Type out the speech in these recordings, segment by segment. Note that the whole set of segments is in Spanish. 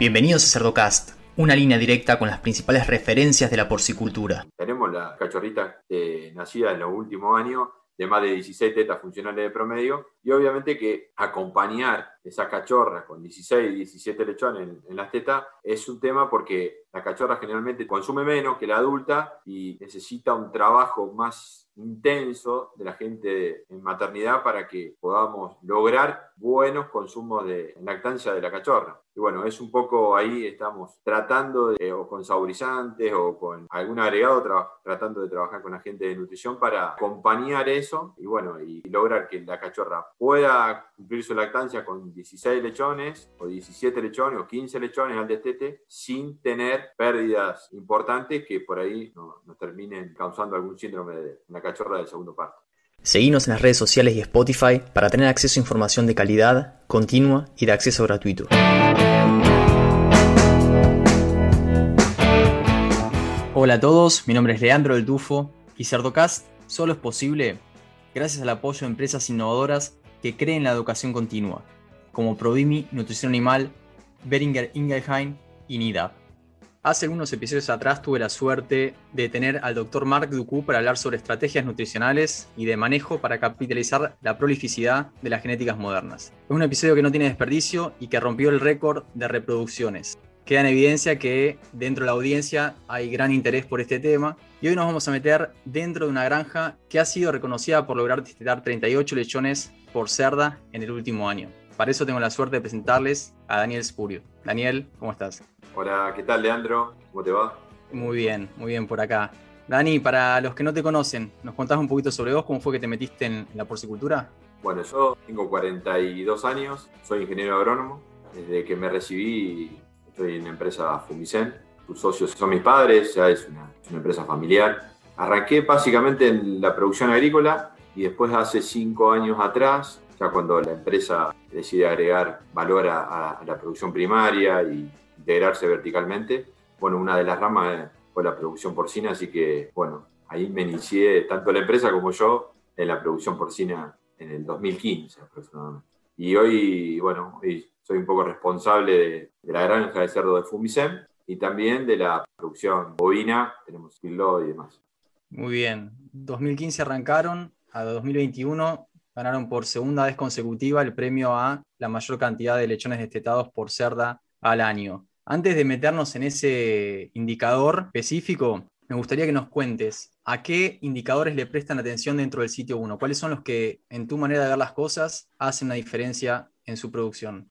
Bienvenidos a Cerdocast, una línea directa con las principales referencias de la porcicultura. Tenemos la cachorrita eh, nacida en los últimos años de más de 16 tetas funcionales de promedio y obviamente que acompañar esa cachorra con 16, 17 lechones en, en las tetas es un tema porque la cachorra generalmente consume menos que la adulta y necesita un trabajo más intenso de la gente en maternidad para que podamos lograr buenos consumos de lactancia de la cachorra. Y bueno, es un poco ahí estamos tratando de, o con saborizantes o con algún agregado, tratando de trabajar con agentes de nutrición para acompañar eso y bueno, y lograr que la cachorra pueda cumplir su lactancia con 16 lechones o 17 lechones o 15 lechones al destete sin tener pérdidas importantes que por ahí nos terminen causando algún síndrome de la cachorra del segundo parto. Seguimos en las redes sociales y Spotify para tener acceso a información de calidad, continua y de acceso gratuito. Hola a todos, mi nombre es Leandro del Tufo y Cerdocast solo es posible gracias al apoyo de empresas innovadoras que creen la educación continua, como Provimi, Nutrición Animal, Beringer Ingelheim y NIDA. Hace algunos episodios atrás tuve la suerte de tener al Dr. Mark Ducu para hablar sobre estrategias nutricionales y de manejo para capitalizar la prolificidad de las genéticas modernas. Es un episodio que no tiene desperdicio y que rompió el récord de reproducciones. Queda en evidencia que dentro de la audiencia hay gran interés por este tema y hoy nos vamos a meter dentro de una granja que ha sido reconocida por lograr destetar 38 lechones por cerda en el último año. Para eso tengo la suerte de presentarles a Daniel Spurio. Daniel, ¿cómo estás? Hola, ¿qué tal Leandro? ¿Cómo te va? Muy bien, muy bien por acá. Dani, para los que no te conocen, ¿nos contás un poquito sobre vos? ¿Cómo fue que te metiste en la porcicultura? Bueno, yo tengo 42 años, soy ingeniero agrónomo. Desde que me recibí estoy en la empresa Fumicen. Sus socios son mis padres, ya es una, es una empresa familiar. Arranqué básicamente en la producción agrícola y después hace cinco años atrás ya cuando la empresa decide agregar valor a, a, la producción primaria y integrarse verticalmente, bueno, una de las ramas fue la producción porcina, así que, bueno, ahí me inicié tanto la empresa como yo en la producción porcina en el 2015 aproximadamente. Y hoy, bueno, hoy soy un poco responsable de, la granja de cerdo de Fumicem y también de la producción bovina, tenemos kilo y demás. Muy bien, 2015 arrancaron, a 2021 ganaron por segunda vez consecutiva el premio a la mayor cantidad de lechones destetados por cerda al año. Antes de meternos en ese indicador específico, me gustaría que nos cuentes a qué indicadores le prestan atención dentro del sitio 1. ¿Cuáles son los que, en tu manera de ver las cosas, hacen una diferencia en su producción?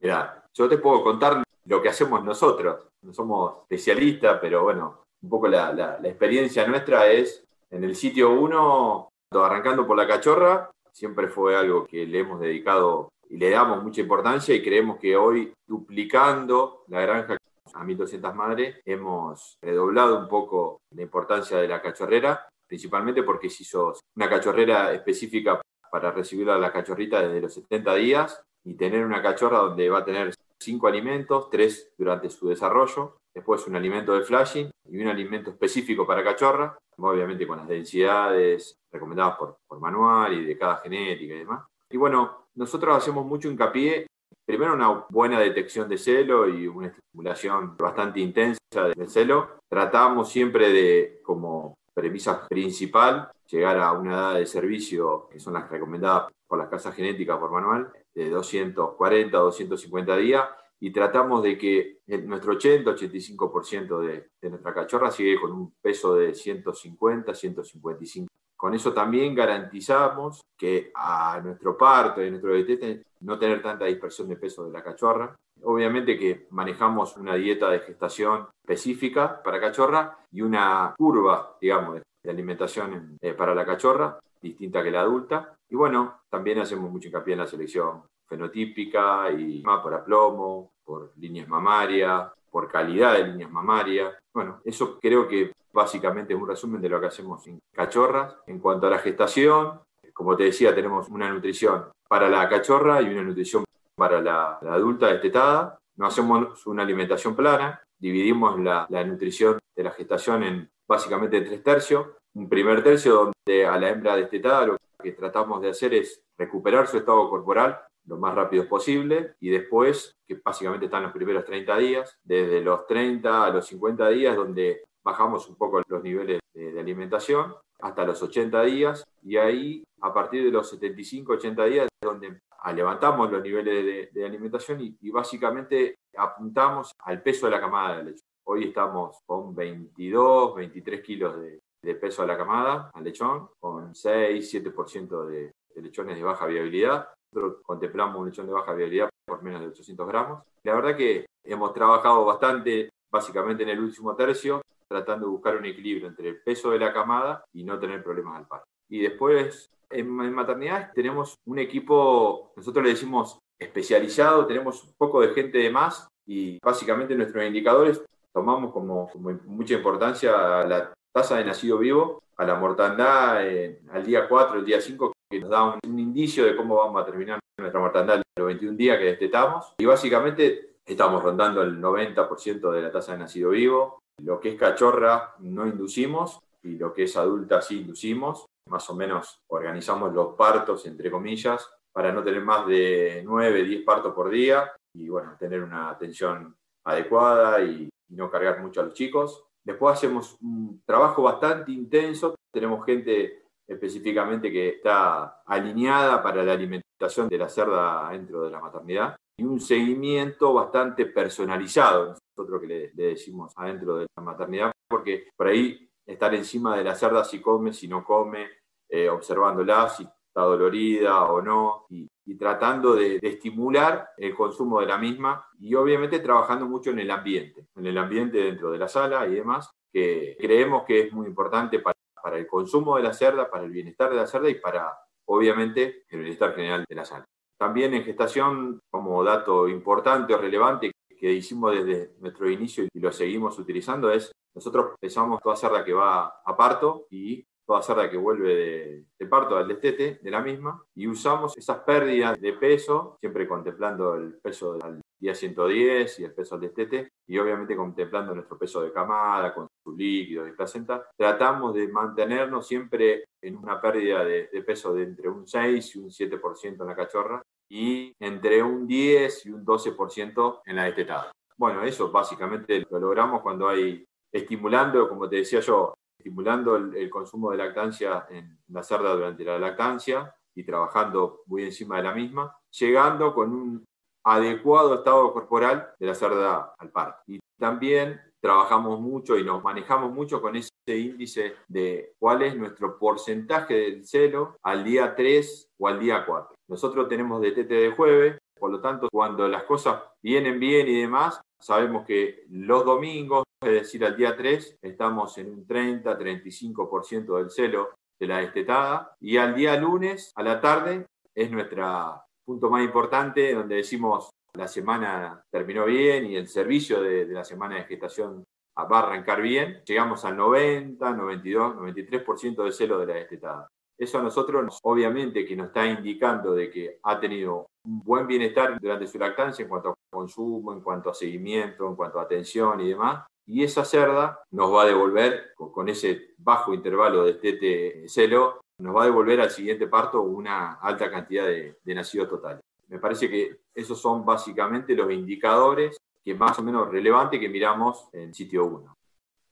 Mira, yo te puedo contar lo que hacemos nosotros. No somos especialistas, pero bueno, un poco la, la, experiencia nuestra es en el sitio 1, arrancando por la cachorra, siempre fue algo que le hemos dedicado y le damos mucha importancia y creemos que hoy duplicando la granja a 1.200 madres hemos redoblado un poco la importancia de la cachorrera, principalmente porque se hizo una cachorrera específica para recibir a la cachorrita desde los 70 días y tener una cachorra donde va a tener cinco alimentos, tres durante su desarrollo, después un alimento de flashing y un alimento específico para cachorra, obviamente con las densidades recomendadas por, por manual y de cada genética y demás. Y bueno, nosotros hacemos mucho hincapié, primero una buena detección de celo y una estimulación bastante intensa del celo. Tratamos siempre de, como premisa principal, llegar a una edad de servicio, que son las recomendadas por las casas genéticas por manual, de 240 a 250 días, y tratamos de que nuestro 80-85% de, nuestra cachorra sigue con un peso de 150, 155 con eso también garantizamos que a nuestro parto y a nuestro destete no tener tanta dispersión de peso de la cachorra. Obviamente que manejamos una dieta de gestación específica para cachorra y una curva, digamos, de alimentación eh, para la cachorra, distinta que la adulta. Y bueno, también hacemos mucho hincapié en la selección fenotípica y más por aplomo, por líneas mamarias, por calidad de líneas mamarias. Bueno, eso creo que básicamente es un resumen de lo que hacemos en cachorras. En cuanto a la gestación, como te decía, tenemos una nutrición para la cachorra y una nutrición para la, la adulta destetada. No hacemos una alimentación plana, dividimos la, la, nutrición de la gestación en básicamente tres tercios. Un primer tercio donde a la hembra destetada lo que tratamos de hacer es recuperar su estado corporal lo más rápido posible y después, que básicamente están los primeros 30 días, desde los 30 a los 50 días, donde bajamos un poco los niveles de, alimentación hasta los 80 días y ahí a partir de los 75, 80 días donde levantamos los niveles de, alimentación y, básicamente apuntamos al peso de la camada de lechón. Hoy estamos con 22, 23 kilos de, peso a la camada, al lechón, con 6, 7% de, de lechones de baja viabilidad. Nosotros contemplamos un lechón de baja viabilidad por menos de 800 gramos. La verdad que hemos trabajado bastante, básicamente en el último tercio, tratando de buscar un equilibrio entre el peso de la camada y no tener problemas al parto. Y después, en, maternidad tenemos un equipo, nosotros le decimos especializado, tenemos un poco de gente de más y básicamente nuestros indicadores tomamos como, mucha importancia la tasa de nacido vivo, a la mortandad al día 4, el día 5, que nos da un, indicio de cómo vamos a terminar nuestra mortandad los 21 días que destetamos. Y básicamente estamos rondando el 90% de la tasa de nacido vivo. Lo que es cachorra no inducimos y lo que es adulta sí inducimos. Más o menos organizamos los partos, entre comillas, para no tener más de 9, 10 partos por día y bueno, tener una atención adecuada y, no cargar mucho a los chicos. Después hacemos un trabajo bastante intenso. Tenemos gente específicamente que está alineada para la alimentación de la cerda dentro de la maternidad y un seguimiento bastante personalizado, nosotros que le, decimos adentro de la maternidad, porque por ahí estar encima de la cerda si come, si no come, eh, observándola, si está dolorida o no, y, tratando de, estimular el consumo de la misma y obviamente trabajando mucho en el ambiente, en el ambiente dentro de la sala y demás, que creemos que es muy importante para, para el consumo de la cerda, para el bienestar de la cerda y para, obviamente, el bienestar general de la sala. También en gestación, como dato importante o relevante que hicimos desde nuestro inicio y lo seguimos utilizando, es nosotros pesamos toda cerda que va a parto y toda cerda que vuelve de, parto al destete de la misma y usamos esas pérdidas de peso, siempre contemplando el peso del día 110 y el peso al destete y obviamente contemplando nuestro peso de camada con su líquido y placenta, tratamos de mantenernos siempre en una pérdida de, peso de entre un 6 y un 7% en la cachorra y entre un 10 y un 12% en la destetada. Bueno, eso básicamente lo logramos cuando hay estimulando, como te decía yo, estimulando el, consumo de lactancia en la cerda durante la lactancia y trabajando muy encima de la misma, llegando con un adecuado estado corporal de la cerda al parto. Y también trabajamos mucho y nos manejamos mucho con ese índice de cuál es nuestro porcentaje del celo al día 3 o al día 4. Nosotros tenemos DTT de jueves, por lo tanto, cuando las cosas vienen bien y demás, sabemos que los domingos, es decir, al día 3, estamos en un 30-35% del celo de la destetada y al día lunes, a la tarde, es nuestro punto más importante donde decimos la semana terminó bien y el servicio de, la semana de gestación va a arrancar bien, llegamos al 90, 92, 93% de celo de la destetada. Eso a nosotros, obviamente, que nos está indicando de que ha tenido un buen bienestar durante su lactancia en cuanto a consumo, en cuanto a seguimiento, en cuanto a atención y demás. Y esa cerda nos va a devolver, con ese bajo intervalo de destete celo, nos va a devolver al siguiente parto una alta cantidad de, nacidos totales. Me parece que esos son básicamente los indicadores que más o menos relevantes que miramos en sitio 1.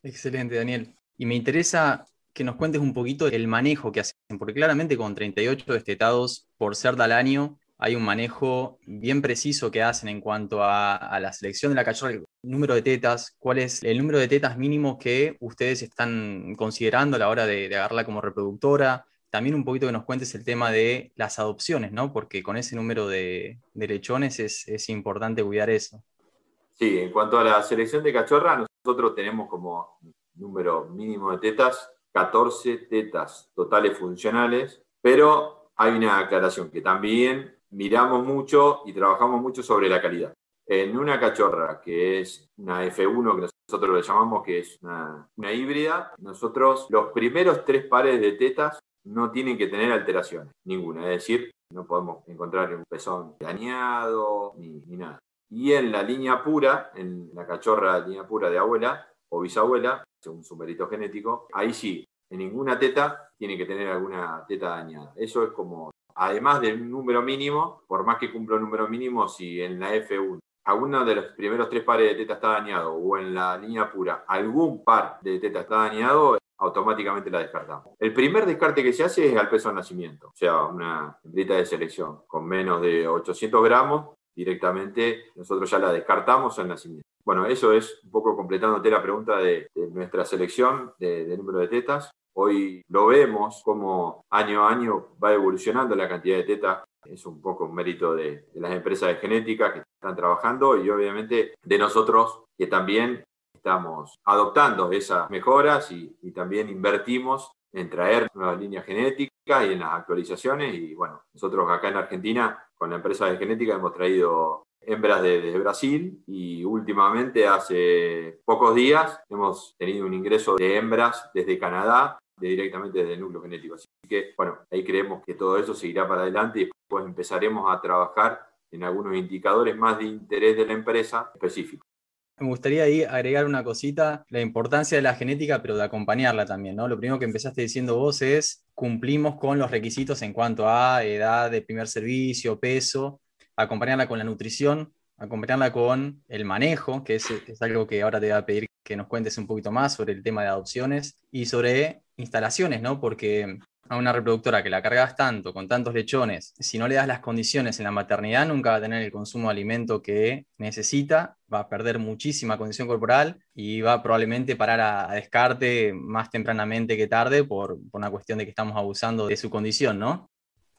Excelente, Daniel. Y me interesa que nos cuentes un poquito el manejo que hacen, porque claramente con 38 destetados por cerda al año hay un manejo bien preciso que hacen en cuanto a, la selección de la cachorra, el número de tetas, cuál es el número de tetas mínimo que ustedes están considerando a la hora de, de agarrarla como reproductora, también un poquito que nos cuentes el tema de las adopciones, ¿no? Porque con ese número de, lechones es, importante cuidar eso. Sí, en cuanto a la selección de cachorra, nosotros tenemos como número mínimo de tetas 14 tetas totales funcionales, pero hay una aclaración que también miramos mucho y trabajamos mucho sobre la calidad. En una cachorra que es una F1, que nosotros le llamamos que es una, una híbrida, nosotros los primeros tres pares de tetas no tienen que tener alteraciones, ninguna. Es decir, no podemos encontrar un pezón dañado ni, nada. Y en la línea pura, en la cachorra línea pura de abuela o bisabuela, según su mérito genético, ahí sí, en ninguna teta tiene que tener alguna teta dañada. Eso es como además del número mínimo, por más que cumpla un número mínimo, si en la F1 alguno de los primeros tres pares de teta está dañado o en la línea pura algún par de teta está dañado, automáticamente la descartamos. El primer descarte que se hace es al peso de nacimiento, o sea, una hembrita de selección con menos de 800 gramos, directamente nosotros ya la descartamos al nacimiento. Bueno, eso es un poco completándote la pregunta de, nuestra selección de, número de tetas. Hoy lo vemos como año a año va evolucionando la cantidad de tetas. Es un poco un mérito de, de las empresas de genética que están trabajando y obviamente de nosotros que también estamos adoptando esas mejoras y, también invertimos en traer nuevas líneas genéticas y en las actualizaciones. Y bueno, nosotros acá en Argentina, con la empresa de genética, hemos traído hembras desde Brasil y últimamente, hace pocos días, hemos tenido un ingreso de hembras desde Canadá, directamente desde el núcleo genético. Así que, bueno, ahí creemos que todo eso seguirá para adelante y después empezaremos a trabajar en algunos indicadores más de interés de la empresa específicos. Me gustaría ahí agregar una cosita, la importancia de la genética, pero de acompañarla también, ¿no? Lo primero que empezaste diciendo vos es, cumplimos con los requisitos en cuanto a edad de primer servicio, peso, acompañarla con la nutrición, acompañarla con el manejo, que es, es algo que ahora te voy a pedir que nos cuentes un poquito más sobre el tema de adopciones y sobre instalaciones, ¿no? Porque a una reproductora que la cargas tanto, con tantos lechones, si no le das las condiciones en la maternidad, nunca va a tener el consumo de alimento que necesita, va a perder muchísima condición corporal y va probablemente parar a, descarte más tempranamente que tarde por, una cuestión de que estamos abusando de su condición, ¿no?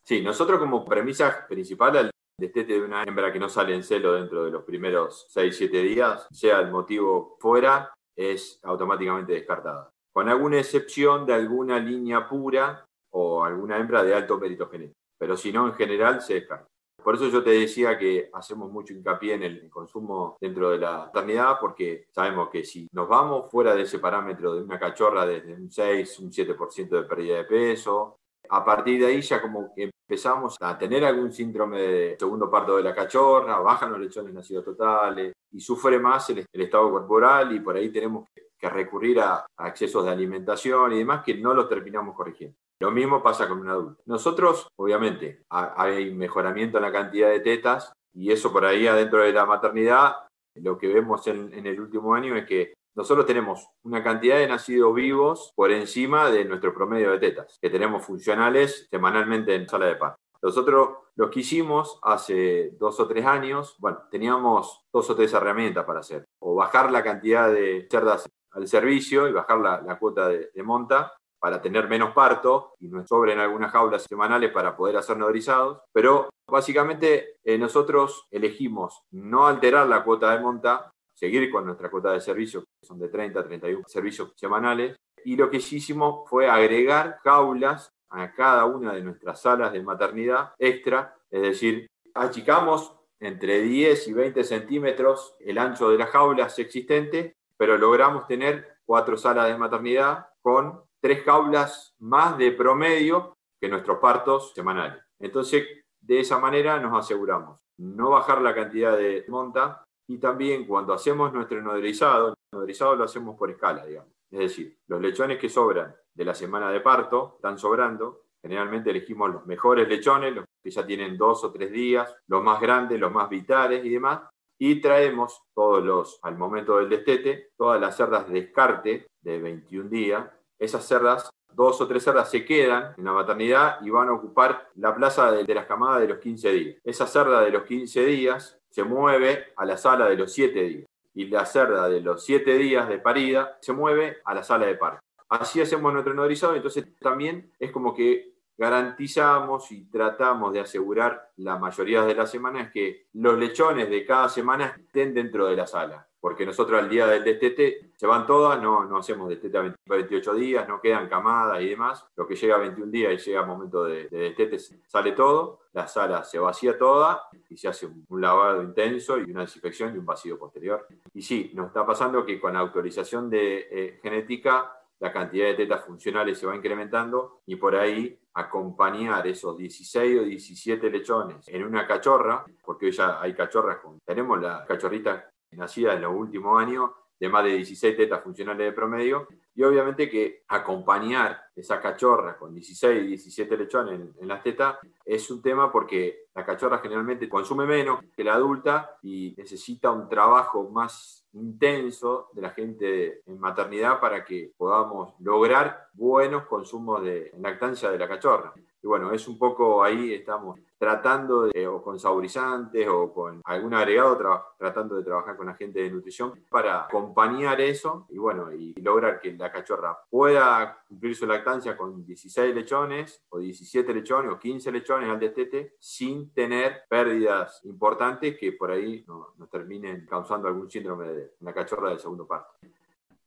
Sí, nosotros como premisa principal al destete de una hembra que no sale en celo dentro de los primeros 6-7 días, sea el motivo fuera, es automáticamente descartada. Con alguna excepción de alguna línea pura o alguna hembra de alto mérito genético. Pero si no, en general se descarta. Por eso yo te decía que hacemos mucho hincapié en el consumo dentro de la maternidad, porque sabemos que si nos vamos fuera de ese parámetro de una cachorra desde un 6, un 7% de pérdida de peso, a partir de ahí ya como empezamos a tener algún síndrome de segundo parto de la cachorra, bajan los lechones nacidos totales y sufre más el, estado corporal y por ahí tenemos que, recurrir a, a excesos de alimentación y demás que no los terminamos corrigiendo. Lo mismo pasa con un adulto. Nosotros, obviamente, hay mejoramiento en la cantidad de tetas y eso por ahí adentro de la maternidad, lo que vemos en, el último año es que nosotros tenemos una cantidad de nacidos vivos por encima de nuestro promedio de tetas, que tenemos funcionales semanalmente en sala de parto. Nosotros lo que hicimos hace dos o tres años, bueno, teníamos dos o tres herramientas para hacer, o bajar la cantidad de cerdas al servicio y bajar la, cuota de monta, para tener menos parto y nos sobren algunas jaulas semanales para poder hacer nodrizados, pero básicamente eh, nosotros elegimos no alterar la cuota de monta, seguir con nuestra cuota de servicio, que son de 30 a 31 servicios semanales, y lo que hicimos fue agregar jaulas a cada una de nuestras salas de maternidad extra, es decir, achicamos entre 10 y 20 centímetros el ancho de las jaulas existentes, pero logramos tener cuatro salas de maternidad con tres jaulas más de promedio que nuestros partos semanales. Entonces, de esa manera nos aseguramos no bajar la cantidad de monta y también cuando hacemos nuestro nodrizado, el nodrizado lo hacemos por escala, digamos. Es decir, los lechones que sobran de la semana de parto están sobrando. Generalmente elegimos los mejores lechones, los que ya tienen dos o tres días, los más grandes, los más vitales y demás. Y traemos todos los, al momento del destete, todas las cerdas de descarte de 21 días esas cerdas, dos o tres cerdas se quedan en la maternidad y van a ocupar la plaza de, las camadas de los 15 días. Esa cerda de los 15 días se mueve a la sala de los 7 días y la cerda de los 7 días de parida se mueve a la sala de parto. Así hacemos nuestro nodrizado, entonces también es como que garantizamos y tratamos de asegurar la mayoría de las semanas que los lechones de cada semana estén dentro de la sala porque nosotros al día del destete se van todas, no, no hacemos destete a 28 días, no quedan camadas y demás. Lo que llega a 21 días y llega el momento de, destete sale todo, la sala se vacía toda y se hace un, lavado intenso y una desinfección y un vacío posterior. Y sí, nos está pasando que con la autorización de eh, genética la cantidad de tetas funcionales se va incrementando y por ahí acompañar esos 16 o 17 lechones en una cachorra, porque hoy ya hay cachorras, tenemos la cachorrita nacida en los últimos años de más de 16 tetas funcionales de promedio. Y obviamente que acompañar esa cachorra con 16, 17 lechones en, en las tetas es un tema porque la cachorra generalmente consume menos que la adulta y necesita un trabajo más intenso de la gente en maternidad para que podamos lograr buenos consumos de lactancia de la cachorra. Y bueno, es un poco ahí estamos tratando de, o con saborizantes o con algún agregado, tratando de trabajar con la gente de nutrición para acompañar eso y bueno, y lograr que la cachorra pueda cumplir su lactancia con 16 lechones o 17 lechones o 15 lechones al destete sin tener pérdidas importantes que por ahí nos terminen causando algún síndrome de la cachorra del segundo parto.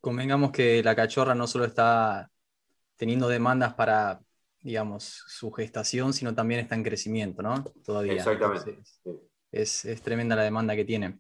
Convengamos que la cachorra no solo está teniendo demandas para digamos, su gestación, sino también está en crecimiento, ¿no? Todavía. Exactamente. es, tremenda la demanda que tiene.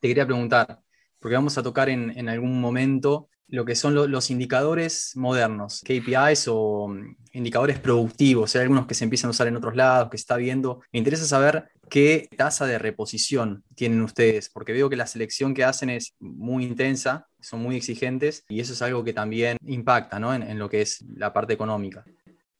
Te quería preguntar, porque vamos a tocar en, algún momento lo que son los indicadores modernos, KPIs o mm, indicadores productivos. Hay algunos que se empiezan a usar en otros lados, que se está viendo. Me interesa saber qué tasa de reposición tienen ustedes, porque veo que la selección que hacen es muy intensa, son muy exigentes y eso es algo que también impacta ¿no? en lo que es la parte económica.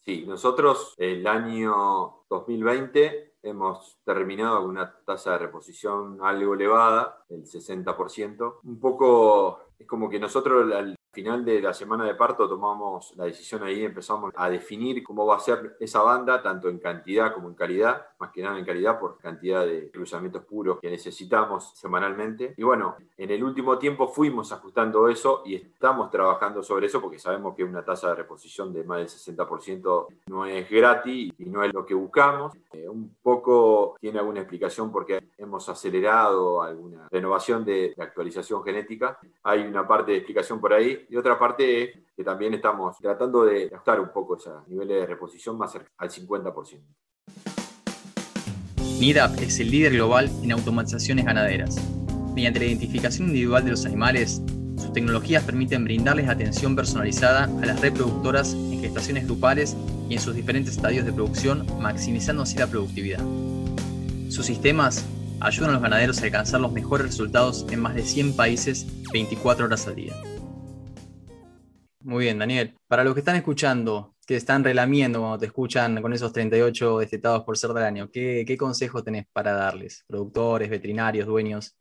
Sí, nosotros el año 2020 hemos terminado con una tasa de reposición algo elevada, el 60%. Un poco es como que nosotros final de la semana de parto tomamos la decisión ahí, empezamos a definir cómo va a ser esa banda, tanto en cantidad como en calidad, más que nada en calidad por cantidad de cruzamientos puros que necesitamos semanalmente. Y bueno, en el último tiempo fuimos ajustando eso y estamos trabajando sobre eso porque sabemos que una tasa de reposición de más del 60% no es gratis y no es lo que buscamos. Eh, un poco tiene alguna explicación porque hemos acelerado alguna renovación de, de actualización genética. Hay una parte de explicación por ahí y otra parte es que también estamos tratando de ajustar un poco esos niveles de reposición más cerca al 50%. NIDAP es el líder global en automatizaciones ganaderas. Mediante la identificación individual de los animales, sus tecnologías permiten brindarles atención personalizada a las reproductoras en gestaciones grupales y en sus diferentes estadios de producción, maximizando así la productividad. Sus sistemas ayudan a los ganaderos a alcanzar los mejores resultados en más de 100 países 24 horas al día. Muy bien, Daniel. Para los que están escuchando, que están relamiendo cuando te escuchan con esos 38 destetados por ser del año, ¿qué, qué consejo tenés para darles? Productores, veterinarios, dueños.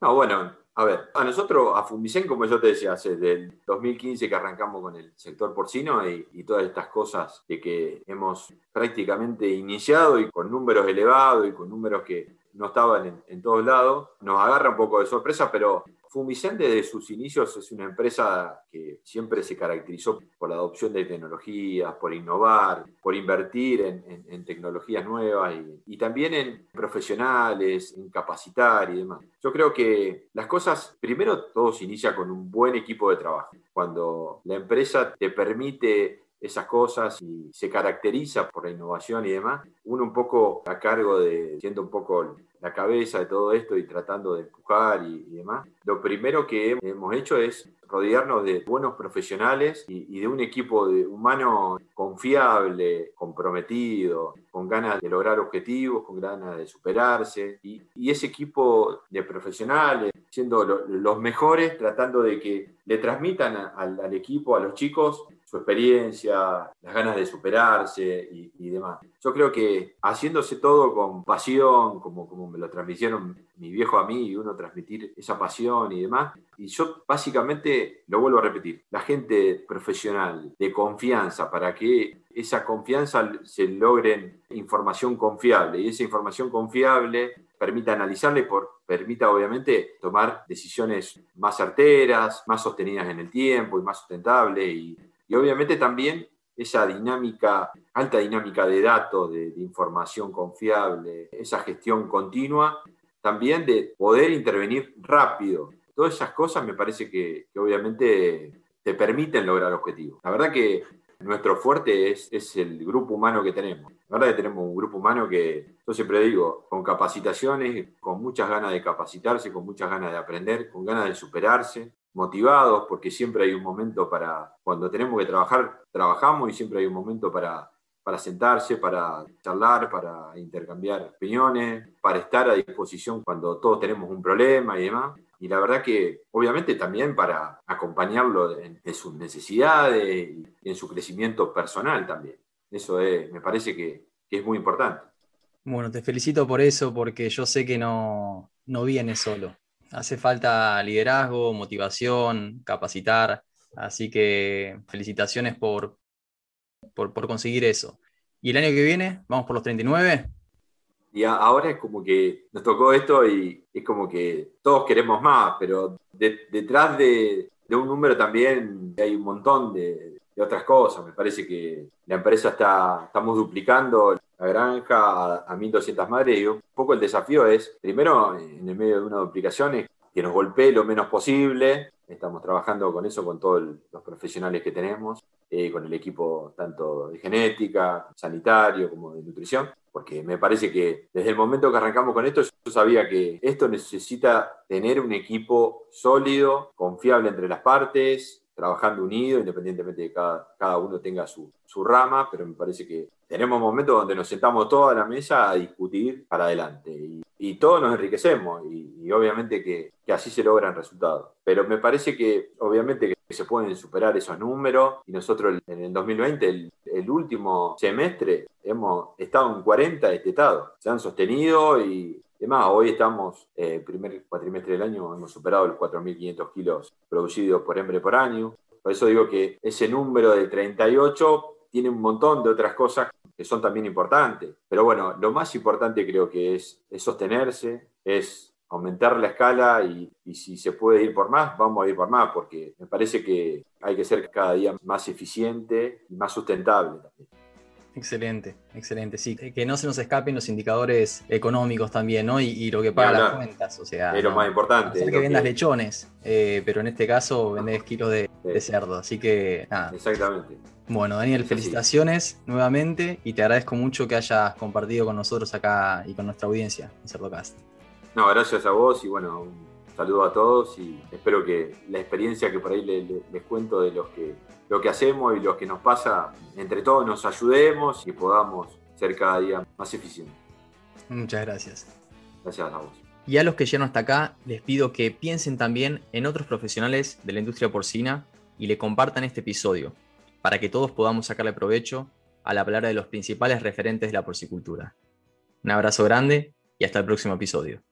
No, bueno, a ver, a nosotros, a Fumicén, como yo te decía, hace del 2015 que arrancamos con el sector porcino y, todas estas cosas de que hemos prácticamente iniciado y con números elevados y con números que no estaban en, en todos lados, nos agarra un poco de sorpresa, pero Fumicen desde sus inicios es una empresa que siempre se caracterizó por la adopción de tecnologías, por innovar, por invertir en, tecnologías nuevas y, también en profesionales, en capacitar y demás. Yo creo que las cosas, primero todo se inicia con un buen equipo de trabajo. Cuando la empresa te permite esas cosas y se caracteriza por la innovación y demás, uno un poco a cargo de, siendo un poco la cabeza de todo esto y tratando de empujar y, demás, lo primero que hemos hecho es rodearnos de buenos profesionales y, de un equipo de humano confiable, comprometido, con ganas de lograr objetivos, con ganas de superarse. Y, ese equipo de profesionales, siendo los mejores, tratando de que le transmitan al equipo, a los chicos, su experiencia, las ganas de superarse y, demás. Yo creo que haciéndose todo con pasión, como, como me lo transmitieron mi viejo a mí y uno transmitir esa pasión y demás. Y yo básicamente lo vuelvo a repetir, la gente profesional, de confianza, para que esa confianza se logre información confiable y esa información confiable permita analizarle, por, permita obviamente tomar decisiones más certeras, más sostenidas en el tiempo y más sustentables y y obviamente también esa dinámica, alta dinámica de datos, de, información confiable, esa gestión continua, también de poder intervenir rápido. Todas esas cosas me parece que, obviamente te permiten lograr objetivos. La verdad que nuestro fuerte es, es, el grupo humano que tenemos. La verdad que tenemos un grupo humano que, yo siempre digo, con capacitaciones, con muchas ganas de capacitarse, con muchas ganas de aprender, con ganas de superarse, motivados, porque siempre hay un momento para, cuando tenemos que trabajar, trabajamos y siempre hay un momento para, para sentarse, para charlar, para intercambiar opiniones, para estar a disposición cuando todos tenemos un problema y demás. y la verdad que obviamente también para acompañarlo en, sus necesidades y en su crecimiento personal también. Eso me parece que, es muy importante. Bueno, te felicito por eso porque yo sé que no, no viene solo. Hace falta liderazgo, motivación, capacitar. Así que felicitaciones por, por, conseguir eso. ¿Y el año que viene? ¿Vamos por los 39? Y ahora es como que nos tocó esto y es como que todos queremos más, pero detrás de, un número también hay un montón de, otras cosas. Me parece que la empresa está, estamos duplicando la granja a, 1.200 madres y un poco el desafío es, primero, en el medio de una duplicación, que nos golpee lo menos posible. Estamos trabajando con eso, con todos los profesionales que tenemos, eh, con el equipo tanto de genética, sanitario como de nutrición porque me parece que desde el momento que arrancamos con esto, yo sabía que esto necesita tener un equipo sólido, confiable entre las partes, trabajando unido, independientemente de que cada, cada uno tenga su, su, rama, pero me parece que tenemos momentos donde nos sentamos toda la mesa a discutir para adelante y, y todos nos enriquecemos y, y obviamente que, que, así se logran resultados. Pero me parece que obviamente que se pueden superar esos números y nosotros en el 2020, el, el último semestre, hemos estado en 40 estado Se han sostenido y demás. Hoy estamos, eh, primer cuatrimestre del año, hemos superado los 4.500 kilos producidos por hembre por año. Por eso digo que ese número de 38 tiene un montón de otras cosas que son también importantes. Pero bueno, lo más importante creo que es, es sostenerse, es aumentar la escala y, y, si se puede ir por más, vamos a ir por más, porque me parece que hay que ser cada día más eficiente y más sustentable también. Excelente, excelente. Sí, que no se nos escapen los indicadores económicos también, ¿no? Y, lo que paga las cuentas, o sea. Es lo más importante. que vendas lechones, eh, pero en este caso vendes kilos de, cerdo, así que nada. Exactamente. Bueno, Daniel, felicitaciones nuevamente y te agradezco mucho que hayas compartido con nosotros acá y con nuestra audiencia en Cerdocast. No, gracias a vos y bueno, saludo a todos y espero que la experiencia que por ahí les cuento de los que lo que hacemos y lo que nos pasa, entre todos nos ayudemos y podamos ser cada día más eficientes. Muchas gracias. Gracias a vos. Y a los que llegan hasta acá, les pido que piensen también en otros profesionales de la industria porcina y le compartan este episodio, para que todos podamos sacarle provecho a la palabra de los principales referentes de la porcicultura. Un abrazo grande y hasta el próximo episodio.